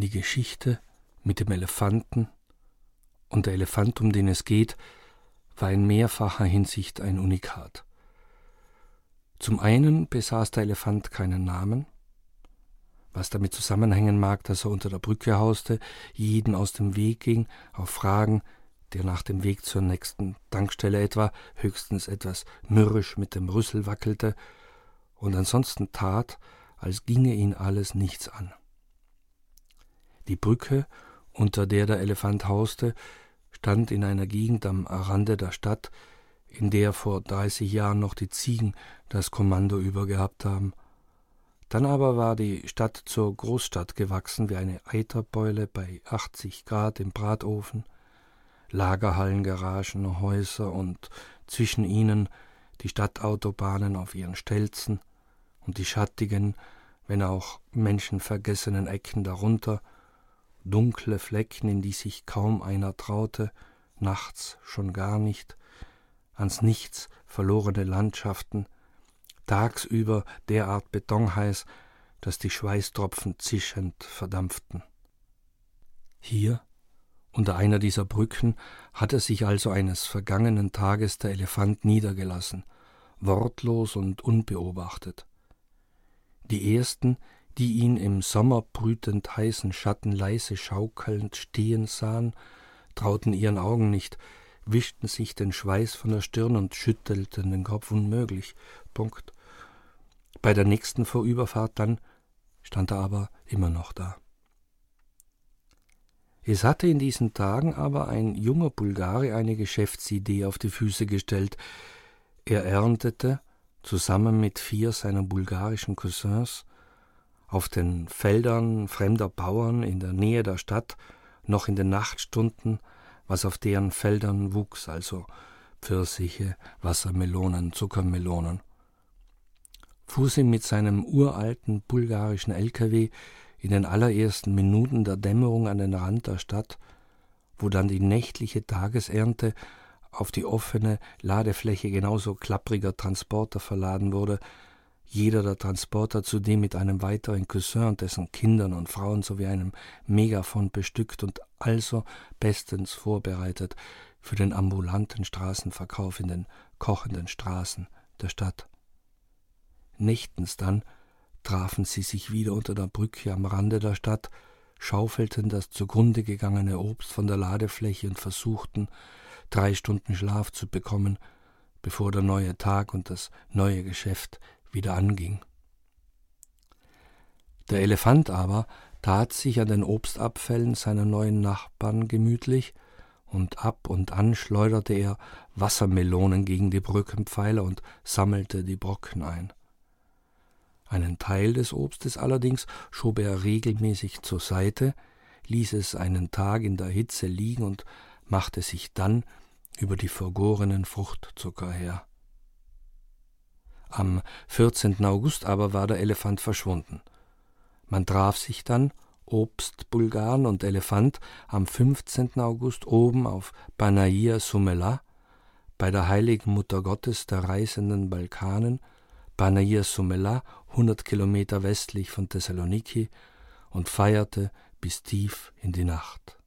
die Geschichte mit dem Elefanten, und der Elefant, um den es geht, war in mehrfacher Hinsicht ein Unikat. Zum einen besaß der Elefant keinen Namen, was damit zusammenhängen mag, dass er unter der Brücke hauste, jeden aus dem Weg ging, auf Fragen, der nach dem Weg zur nächsten Tankstelle etwa höchstens etwas mürrisch mit dem Rüssel wackelte und ansonsten tat, als ginge ihn alles nichts an. Die Brücke, unter der der Elefant hauste, stand in einer Gegend am Rande der Stadt, in der vor dreißig Jahren noch die Ziegen das Kommando übergehabt haben. Dann aber war die Stadt zur Großstadt gewachsen wie eine Eiterbeule bei achtzig Grad im Bratofen, Lagerhallen, Garagen, Häuser und zwischen ihnen die Stadtautobahnen auf ihren Stelzen und die schattigen, wenn auch menschenvergessenen Ecken darunter, dunkle Flecken, in die sich kaum einer traute, nachts schon gar nicht, ans Nichts verlorene Landschaften, tagsüber derart betonheiß, dass die Schweißtropfen zischend verdampften. Hier, unter einer dieser Brücken, hatte sich also eines vergangenen Tages der Elefant niedergelassen, wortlos und unbeobachtet. Die ersten, die ihn im sommerbrütend heißen Schatten leise schaukelnd stehen sahen, trauten ihren Augen nicht, wischten sich den Schweiß von der Stirn und schüttelten den Kopf unmöglich. Punkt. Bei der nächsten Vorüberfahrt dann stand er aber immer noch da. Es hatte in diesen Tagen aber ein junger Bulgare eine Geschäftsidee auf die Füße gestellt. Er erntete, zusammen mit vier seiner bulgarischen Cousins, auf den Feldern fremder Bauern in der Nähe der Stadt, noch in den Nachtstunden, was auf deren Feldern wuchs, also Pfirsiche, Wassermelonen, Zuckermelonen. Sie mit seinem uralten bulgarischen LKW in den allerersten Minuten der Dämmerung an den Rand der Stadt, wo dann die nächtliche Tagesernte auf die offene Ladefläche genauso klappriger Transporter verladen wurde, jeder der Transporter zudem mit einem weiteren Cousin und dessen Kindern und Frauen sowie einem Megafon bestückt und also bestens vorbereitet für den ambulanten Straßenverkauf in den kochenden Straßen der Stadt. Nächtens dann trafen sie sich wieder unter der Brücke am Rande der Stadt, schaufelten das zugrunde gegangene Obst von der Ladefläche und versuchten, drei Stunden Schlaf zu bekommen, bevor der neue Tag und das neue Geschäft wieder anging. Der Elefant aber tat sich an den Obstabfällen seiner neuen Nachbarn gemütlich, und ab und an schleuderte er Wassermelonen gegen die Brückenpfeiler und sammelte die Brocken ein. Einen Teil des Obstes allerdings schob er regelmäßig zur Seite, ließ es einen Tag in der Hitze liegen und machte sich dann über die vergorenen Fruchtzucker her. Am 14. August aber war der Elefant verschwunden. Man traf sich dann, Obstbulgaren und Elefant, am 15. August oben auf Banaia Sumela, bei der heiligen Mutter Gottes der reisenden Balkanen, Banaia Sumela, 100 Kilometer westlich von Thessaloniki, und feierte bis tief in die Nacht.